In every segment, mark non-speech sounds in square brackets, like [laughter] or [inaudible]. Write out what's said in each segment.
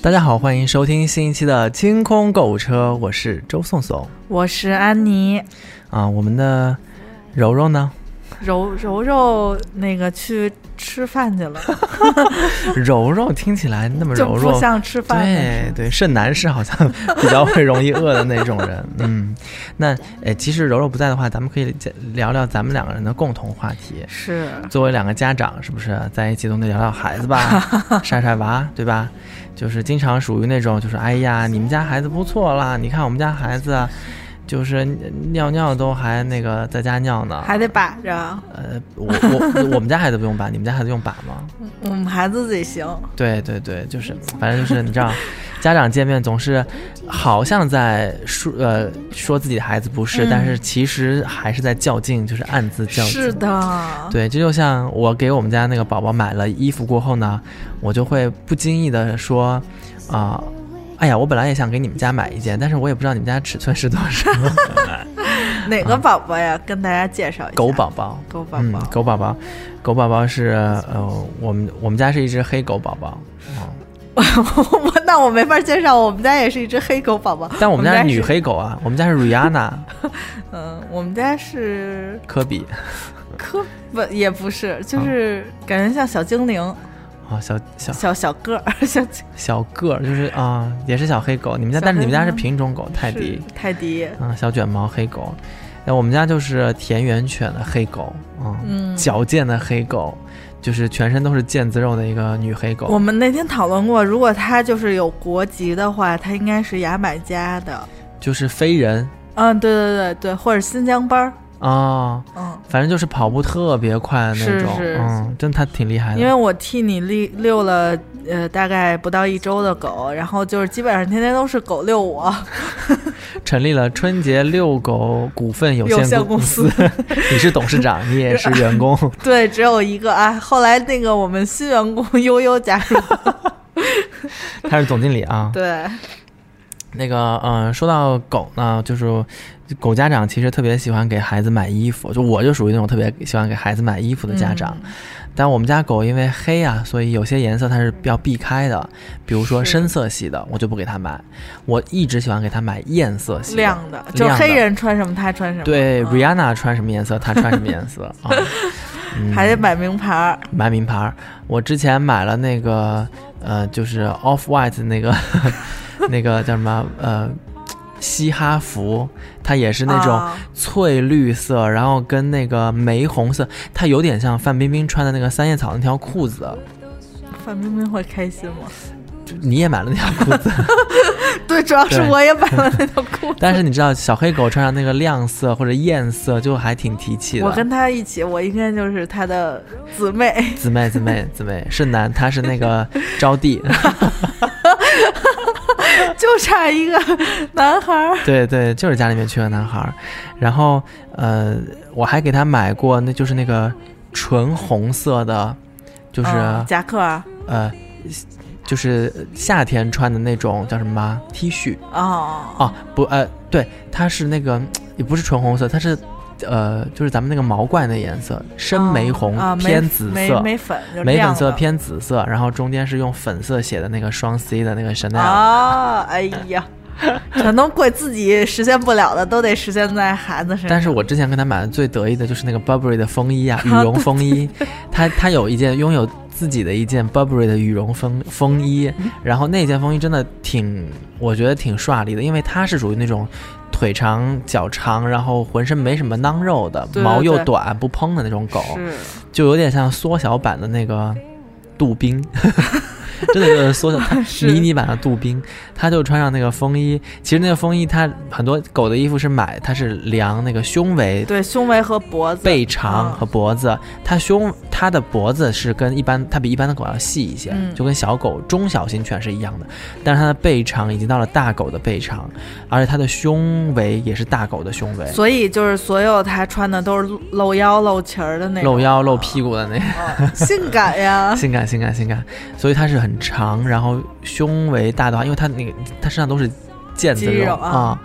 大家好，欢迎收听新一期的清空购物车，我是周颂颂我是安妮，啊。我们的柔柔呢？[laughs] 柔柔柔那个去吃饭去了，[laughs] 柔柔听起来那么柔弱，不像吃饭的对对，是男士好像比较会容易饿的那种人。嗯，那诶，其实柔柔不在的话，咱们可以聊聊咱们两个人的共同话题。是作为两个家长，是不是在一起总得聊聊孩子吧，[laughs] 晒晒娃，对吧？就是经常属于那种，就是哎呀，你们家孩子不错啦，你看我们家孩子啊，就是尿尿都还那个在家尿呢。还得把着，呃，我我我们家孩子不用把，你们家孩子用把吗？[laughs] 我们孩子自己行，对对对，就是反正就是你知道，[laughs] 家长见面总是好像在说呃说自己的孩子不是，嗯但是其实还是在较劲，就是暗自较劲。是的，对，这就像我给我们家那个宝宝买了衣服过后呢，我就会不经意的说，啊、哎呀，我本来也想给你们家买一件，但是我也不知道你们家尺寸是多少。[laughs] 哪个宝宝呀？跟大家介绍一下，狗宝宝，嗯狗宝宝，，狗宝宝，狗宝宝是呃，我们我们家是一只黑狗宝宝，哦、[laughs] 我那我没法介绍，我们家也是一只黑狗宝宝，但我们家是女，黑狗啊，我们家是 Rihanna [laughs] 嗯，我们家是科比，科不也不是，就是感觉像小精灵，啊、小小小小个儿，小小个儿，就是啊、也是小黑狗。你们家，但是你们家是品种狗，泰迪，泰迪，嗯，小卷毛黑狗。那我们家就是田园犬的黑狗，啊，嗯矫健的黑狗，就是全身都是腱子肉的一个女黑狗。我们那天讨论过，如果它就是有国籍的话，它应该是牙买加的。就是飞人嗯，对对对对，或者新疆班儿。啊、嗯，反正就是跑步特别快的那种，是是嗯，真的他挺厉害的。因为我替你遛遛了呃大概不到一周的狗，然后就是基本上天天都是狗遛我。成立了春节遛狗股份有有限公公司 [laughs] 你是董事长，你也是员工。[laughs] 对，只有一个啊。后来那个我们新员工 [laughs] 悠悠加入，他是总经理啊。对，那个，嗯、说到狗呢，就是狗家长其实特别喜欢给孩子买衣服，就我就属于那种特别喜欢给孩子买衣服的家长。嗯但我们家狗因为黑啊，所以有些颜色它是要避开的，比如说深色系的，我就不给它买。我一直喜欢给它买艳色系的亮的，就黑人穿什么他穿什么。对、嗯 Rihanna 穿什么颜色，它穿什么颜色啊。[laughs] 嗯还得买名牌儿。买名牌儿。我之前买了那个呃，就是 Off White 那个 [laughs] 那个叫什么呃嘻哈服，它也是那种啊翠绿色，然后跟那个玫红色，它有点像范冰冰穿的那个三叶草那条裤子。范冰冰会开心吗？就你也买了那条裤子，[laughs] 对，主要是我也买了那条裤子。但是你知道小黑狗穿上那个亮色或者艳色，就还挺提气的。我跟他一起，我应该就是他的姊妹。姊妹姊妹姊妹是男，他是那个招娣。[laughs] 就差一个男孩儿。对对，就是家里面缺个男孩儿，然后呃，我还给他买过，那就是那个纯红色的，就是、嗯夹克啊，呃，就是夏天穿的那种叫什么 T 恤哦，哦，不呃，对，它是那个也不是纯红色，它是呃，就是咱们那个毛怪那颜色，深玫红、啊，偏紫色。玫粉，就是玫粉色偏紫色，然后中间是用粉色写的那个双 C 的那个 Chanel，、啊，哎呀，全都怪自己实现不了的，都得实现在孩子身上。但是我之前跟他买的最得意的就是那个 Burberry 的风衣啊，羽绒 [laughs] 风衣。他他有一件拥有自己的一件 Burberry 的羽绒风风衣，然后那件风衣真的挺，我觉得挺帅丽的，因为它是属于那种腿长脚长，然后浑身没什么囊肉的，对对毛又短不蓬的那种狗，就有点像缩小版的那个杜宾。[laughs] [laughs] 真的就是缩小 [laughs] 是迷你版的杜宾，他就穿上那个风衣。其实那个风衣，它很多狗的衣服是买，它是量那个胸围、对胸围和脖子、背长嗯和脖子。它胸它的脖子是跟一般它比一般的狗要细一些，嗯就跟小狗中小型犬是一样的。但是它的背长已经到了大狗的背长，而且它的胸围也是大狗的胸围，所以就是所有他穿的都是露腰露脐儿的那种，露腰露屁股的那个。[laughs] 哦性感呀。性感，性感，性感，所以它是很长，然后胸围大的话，因为他那个他身上都是腱子肉啊、啊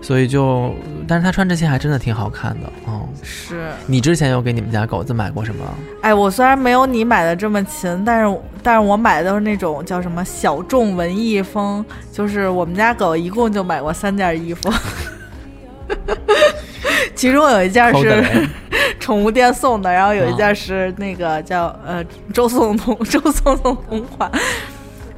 所以就，但是他穿这些还真的挺好看的，嗯。是，你之前有给你们家狗子买过什么？哎，我虽然没有你买的这么勤，但是但是我买的都是那种叫什么小众文艺风，就是我们家狗一共就买过三件衣服，[laughs] 其中有一件是宠物店送的，然后有一件是那个叫呃周颂同 [laughs] 周颂同同款。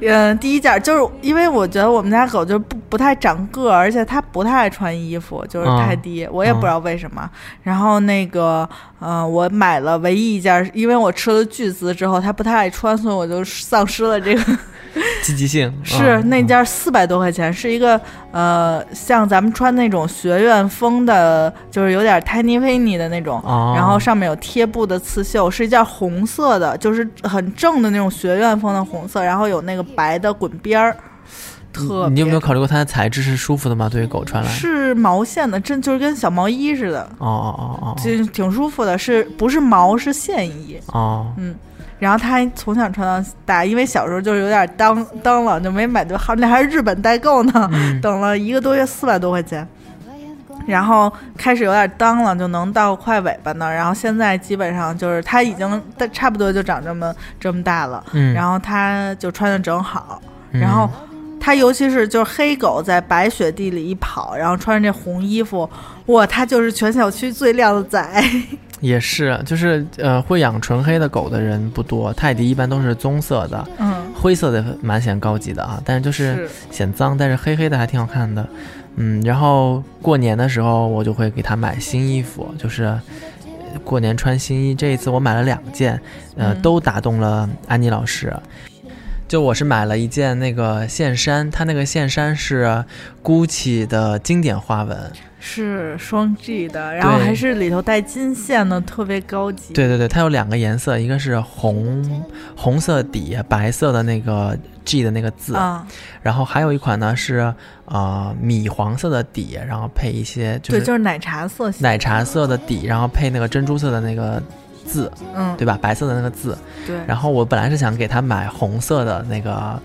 嗯，第一件就是因为我觉得我们家狗就不不太长个儿，而且它不太爱穿衣服，就是太嗯低，我也不知道为什么。然后那个，呃，我买了唯一一件，因为我吃了巨资之后，它不太爱穿，所以我就丧失了这个。积极性是嗯那件四百多块钱，是一个呃，像咱们穿那种学院风的，就是有点 tiny weeny 的那种，哦然后上面有贴布的刺绣，是一件红色的，就是很正的那种学院风的红色，然后有那个白的滚边儿，特你你有没有考虑过它的材质是舒服的吗？对于狗穿来？是毛线的，真就是跟小毛衣似的，哦哦哦哦就挺舒服的，是不是毛是线衣？哦，嗯，然后他从小穿到大，因为小时候就是有点当当了，就没买多，好那还是日本代购呢，嗯 [laughs] 等了一个多月四百多块钱。然后开始有点当了，就能到快尾巴呢。然后现在基本上就是它已经差不多就长这么这么大了，嗯，然后它就穿的正好。嗯然后它尤其是就是黑狗在白雪地里一跑，然后穿着这红衣服，哇，它就是全小区最靓的仔。也是，就是呃，会养纯黑的狗的人不多，泰迪一般都是棕色的，嗯，灰色的蛮显高级的啊，但是就是是显脏，但是黑黑的还挺好看的。嗯，然后过年的时候我就会给它买新衣服，就是呃过年穿新衣。这一次我买了两件，呃，嗯都打动了安妮老师。就我是买了一件那个线衫，它那个线衫是 GUCCI 的经典花纹，是双 G 的，然后还是里头带金线的，特别高级。对对对，它有两个颜色，一个是红红色底白色的那个 G 的那个字，啊，然后还有一款呢是呃米黄色的底，然后配一些就是对，是就是奶茶色系。奶茶色的底，然后配那个珍珠色的那个字，嗯，对吧？白色的那个字。对。然后我本来是想给他买红色的那个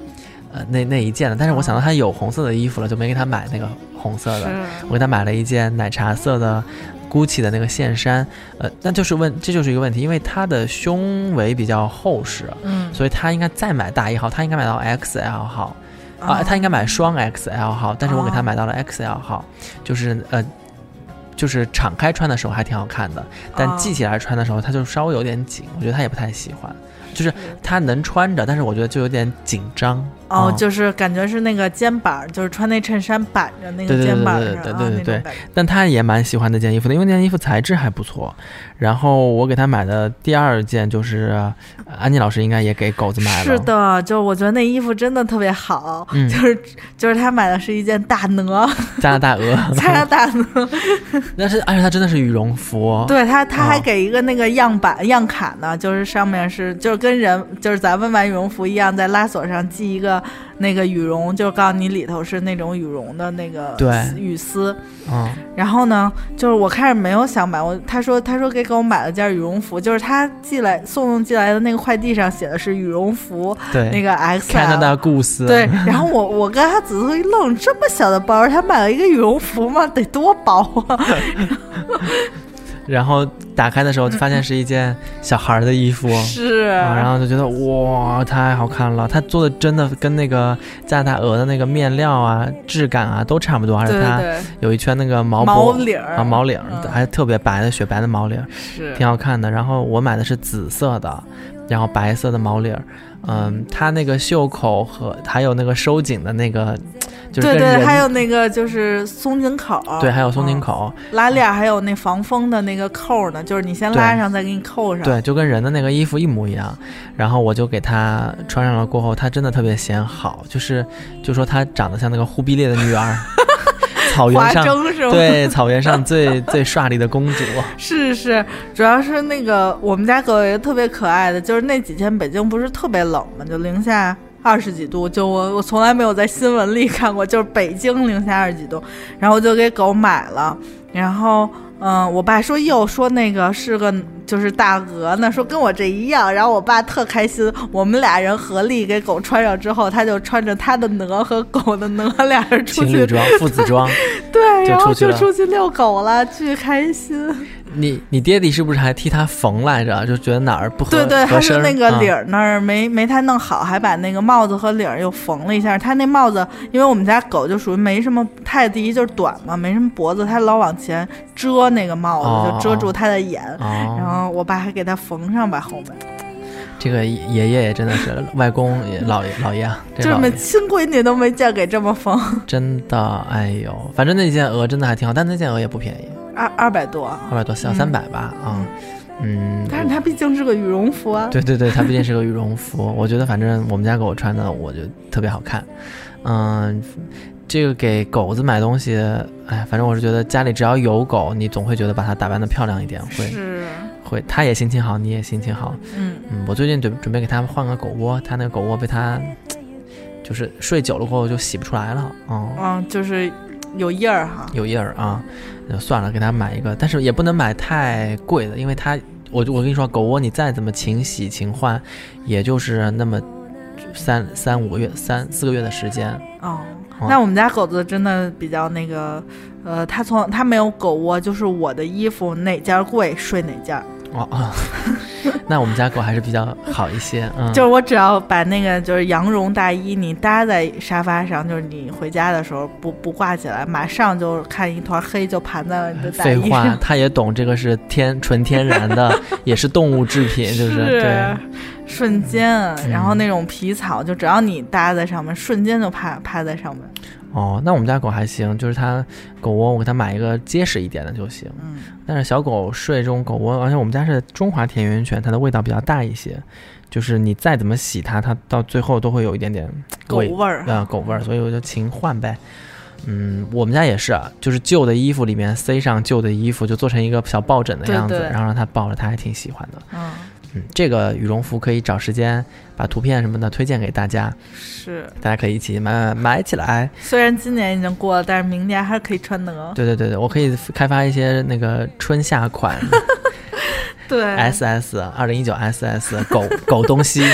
呃那那一件的，但是我想到他有红色的衣服了，就没给他买那个红色的。我给他买了一件奶茶色的 GUCCI 的那个线衫，呃，那就是问这就是一个问题，因为他的胸围比较厚实，嗯所以他应该再买大一号，他应该买到 XL 号啊，他应该买双 XL 号，但是我给他哦买到了 XL 号，就是呃。就是敞开穿的时候还挺好看的，但哦系起来穿的时候，它就稍微有点紧，我觉得他也不太喜欢。就是他能穿着，但是我觉得就有点紧张。哦，嗯就是感觉是那个肩膀，就是穿那衬衫板着那个对对对肩膀对上啊对对对对那种感觉。但他也蛮喜欢那件衣服的，因为那件衣服材质还不错。然后我给他买的第二件就是，呃安妮老师应该也给狗子买了。是，的，就我觉得那衣服真的特别好，嗯 [laughs] 就是就是他买的是一件大鹅，[laughs] 加拿大鹅，[laughs] 加拿大鹅，但是而且它真的是羽绒服。对他他还哦给一个那个样板样卡呢，就是上面是就是跟人就是咱们买羽绒服一样，在拉锁上系一个那个羽绒，就是告诉你里头是那种羽绒的那个对羽丝。嗯，然后呢，就是我开始没有想买，我他说他说给给我买了件羽绒服，就是他寄来送送寄来的那个快递上写的是羽绒服，对，那个 X 加拿大故事。对，然后我我跟他仔细一愣，这么小的包，他买了一个羽绒服吗？得多薄啊！[laughs] 然后打开的时候就发现是一件小孩儿的衣服。是，啊，然后就觉得哇，太好看了！它做的真的跟那个加拿大鹅的那个面料啊、质感啊都差不多，而且它有一圈那个毛毛脖领儿啊毛领儿，嗯还特别白的雪白的毛领儿，是挺好看的。然后我买的是紫色的，然后白色的毛领儿，嗯，它那个袖口和还有那个收紧的那个，就是对对，还有那个就是松紧口，对，还有松紧嗯口，拉链，还有那防风的那个扣呢，就是你先拉上再给你扣上。对，就跟人的那个衣服一模一样。然后我就给他穿上了过后，他真的特别显好，就是就说他长得像那个忽必烈的女儿，[laughs] 草原华上？对草原上最最帅丽的公主。[laughs] 是是，主要是那个我们家狗也特别可爱的，就是那几天北京不是特别冷嘛，就零下二十几度，就我我从来没有在新闻里看过，就是北京零下二十几度，然后我就给狗买了，然后嗯，我爸说又说那个是个就是大鹅呢，说跟我这一样。然后我爸特开心，我们俩人合力给狗穿上之后，他就穿着他的鹅和狗的鹅，俩人出去情侣装、父子装。[laughs] 对，然后就出去遛狗了，巨开心。你你爹地是不是还替他缝来着？就觉得哪儿不合对对，合身儿他是那个啊领儿那儿没没太弄好，还把那个帽子和领儿又缝了一下。他那帽子，因为我们家狗就属于没什么太第一就是短嘛，没什么脖子，它老往前遮那个帽子，哦就遮住它的眼。然哦，后我爸还给它缝上吧，后面这个爷爷也真的是外公也老爷老爷啊，这这么亲闺女都没见给这么缝，[laughs] 真的，哎呦，反正那件鹅真的还挺好，但那件鹅也不便宜，二二百多。二百多，小嗯三百吧，啊，嗯，但是它毕竟是个羽绒服啊。对对对，它毕竟是个羽绒服，我觉得反正我们家狗穿的，我觉得特别好看。嗯，这个给狗子买东西，哎，反正我是觉得家里只要有狗，你总会觉得把它打扮的漂亮一点，会是，会，它也心情好，你也心情好。嗯，嗯，我最近准准备给它换个狗窝，它那个狗窝被它就是睡久了过后就洗不出来了，嗯，嗯，就是有印儿哈。有印儿啊，那算了，给它买一个，但是也不能买太贵的，因为它，我我跟你说，狗窝你再怎么勤洗勤换，也就是那么三三五个月、三四个月的时间。哦，哦那我们家狗子真的比较那个，呃，它从它没有狗窝，就是我的衣服哪件儿贵睡哪件儿，哦啊，[laughs] 那我们家狗还是比较好一些，嗯，就是我只要把那个就是羊绒大衣你搭在沙发上，就是你回家的时候不不挂起来，马上就看一团黑就盘在了你的大废话。[laughs] 它也懂这个是天纯天然的，[laughs] 也是动物制品，是不是？对。瞬间，然后嗯那种皮草，就只要你搭在上面，瞬间就趴趴在上面。哦，那我们家狗还行，就是它狗窝我给它买一个结实一点的就行。嗯，但是小狗睡这种狗窝，而且我们家是中华田园犬，它的味道比较大一些，就是你再怎么洗它，它到最后都会有一点点狗味味儿啊、狗味儿，所以我就勤换呗。嗯，我们家也是，啊，就是旧的衣服里面塞上旧的衣服，就做成一个小抱枕的样子，对然后让它抱着，它还挺喜欢的。嗯，嗯，这个羽绒服可以找时间把图片什么的推荐给大家，是。大家可以一起买买买起来。虽然今年已经过了，但是明年还是可以穿的。对对对对，我可以开发一些那个春夏款 [laughs] 对 SS 二零一九 SS 狗狗东西，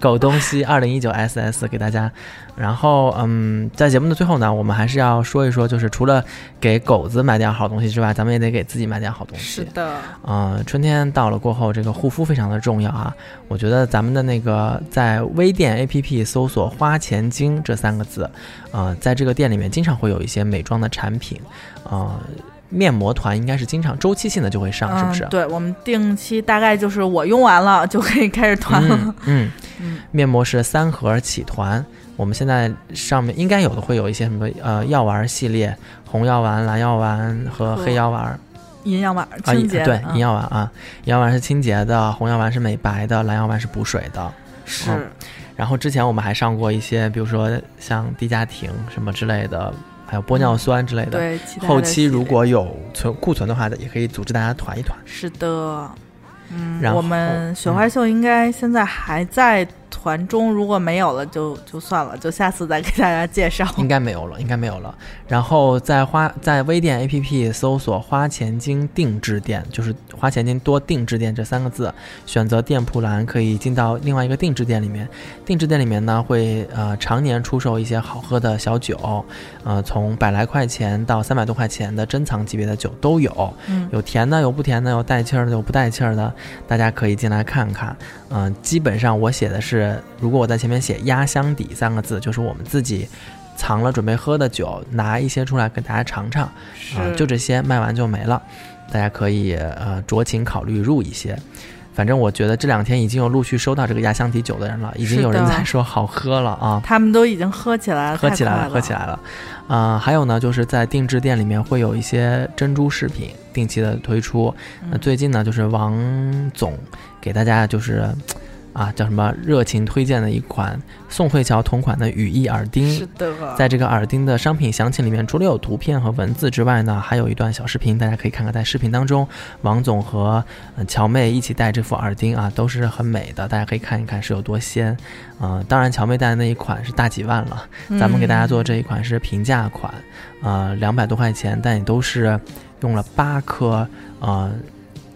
狗东西二零一九 SS 给大家。然后嗯，在节目的最后呢，我们还是要说一说，就是除了给狗子买点好东西之外，咱们也得给自己买点好东西。是的，嗯、春天到了过后，这个护肤非常的重要啊。我觉得咱们的那个在微店 APP 搜索“花钱精”这三个字，呃，在这个店里面经常会有一些美妆的产品，呃，面膜团应该是经常周期性的就会上，是不是？嗯？对，我们定期大概就是我用完了就可以开始团了。嗯 [laughs] 嗯嗯面膜是三盒起团。我们现在上面应该有的会有一些什么呃药丸系列，红药丸、蓝药丸和黑药丸。银药丸啊，清洁，对，嗯银药丸啊，银药丸是清洁的，红药丸是美白的，蓝药丸是补水的。是嗯然后之前我们还上过一些，比如说像低家庭什么之类的，还有玻尿酸之类的。后期如果有存库存的话，也可以组织大家团一团。是的，嗯然，后我们雪花秀应该现在还在团中，如果没有了就就算了，就下次再给大家介绍。应该没有了，应该没有了。然后在花在微店 APP 搜索“花钱精定制店”，就是“花钱精多定制店”这三个字，选择店铺栏可以进到另外一个定制店里面。定制店里面呢会呃常年出售一些好喝的小酒，呃从百来块钱到三百多块钱的珍藏级别的酒都有，嗯，有甜的，有不甜的，有带气儿的，有不带气儿的，大家可以进来看看。嗯、基本上我写的是，如果我在前面写“压箱底”三个字，就是我们自己藏了准备喝的酒，拿一些出来给大家尝尝。啊、是就这些，卖完就没了。大家可以呃酌情考虑入一些。反正我觉得这两天已经有陆续收到这个压箱底酒的人了，已经有人在说好喝了啊。他们都已经喝起来了，喝起来了，喝起来了。啊、还有呢，就是在定制店里面会有一些珍珠饰品定期的推出。那嗯最近呢，就是王总给大家就是啊叫什么热情推荐的一款宋慧乔同款的羽翼耳钉。是的，在这个耳钉的商品详情里面，除了有图片和文字之外呢，还有一段小视频，大家可以看看。在视频当中，王总和呃乔妹一起戴这副耳钉啊，都是很美的，大家可以看一看是有多仙。呃，当然乔妹戴的那一款是大几万了，咱们给大家做这一款是平价款，呃，两百多块钱，但也都是用了八颗呃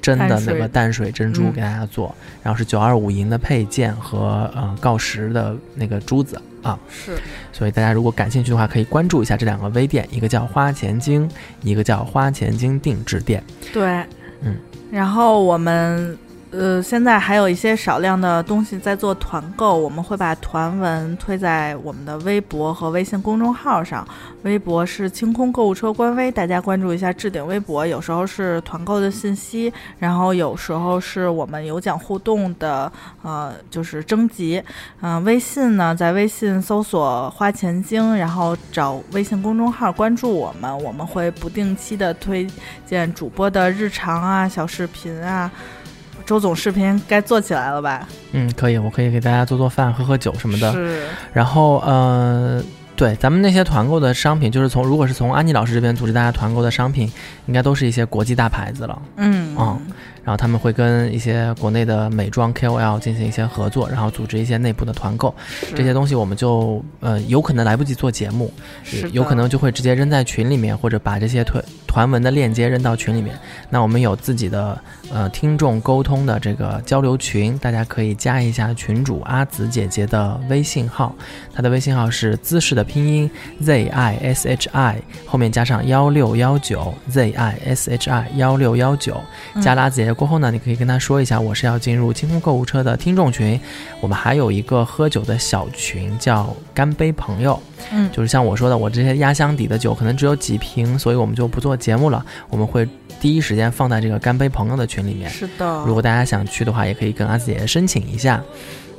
真的那个淡水珍珠嗯。给大家做，然后是九二五银的配件和呃锆石的那个珠子啊，是。所以大家如果感兴趣的话，可以关注一下这两个微店，一个叫花钱精，一个叫花钱精定制店。对，嗯，然后我们呃现在还有一些少量的东西在做团购，我们会把团文推在我们的微博和微信公众号上。微博是清空购物车官微，大家关注一下置顶微博，有时候是团购的信息，然后有时候是我们有奖互动的，呃，就是征集。嗯、微信呢，在微信搜索“花钱精”，然后找微信公众号关注我们，我们会不定期的推荐主播的日常啊、小视频啊。周总视频该做起来了吧？嗯，可以，我可以给大家做做饭、喝喝酒什么的。是，然后呃，对，咱们那些团购的商品，就是从如果是从安妮老师这边组织大家团购的商品，应该都是一些国际大牌子了。嗯哦然后他们会跟一些国内的美妆 KOL 进行一些合作，然后组织一些内部的团购。这些东西我们就呃有可能来不及做节目，是有可能就会直接扔在群里面，或者把这些团团文的链接扔到群里面。那我们有自己的呃听众沟通的这个交流群，大家可以加一下群主阿紫姐姐的微信号，她的微信号是姿势的拼音 Z I S H I 后面加上幺六幺九 Z I S H I 幺六幺九，加了阿紫姐姐过后呢，你可以跟他说一下，我是要进入清空购物车的听众群，我们还有一个喝酒的小群叫干杯朋友。嗯就是像我说的，我这些压箱底的酒可能只有几瓶，所以我们就不做节目了。我们会第一时间放在这个干杯朋友的群里面。是的，如果大家想去的话，也可以跟阿紫姐姐申请一下。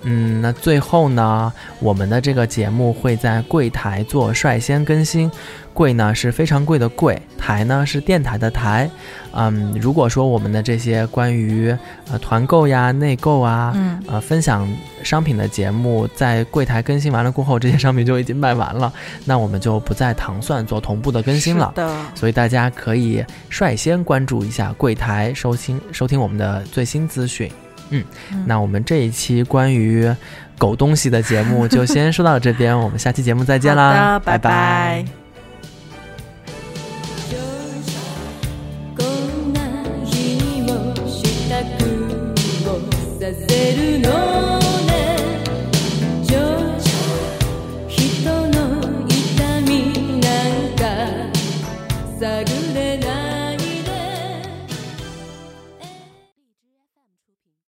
嗯，那最后呢，我们的这个节目会在柜台做率先更新。柜呢是非常贵的柜，台呢是电台的台。嗯，如果说我们的这些关于呃团购呀、内购啊，嗯呃，分享商品的节目在柜台更新完了过后，这些商品就已经卖完了，那我们就不在糖蒜做同步的更新了。的，所以大家可以率先关注一下柜台，收听收听我们的最新资讯。嗯，嗯。那我们这一期关于狗东西的节目就先说到这边，我们下期节目再见啦，拜拜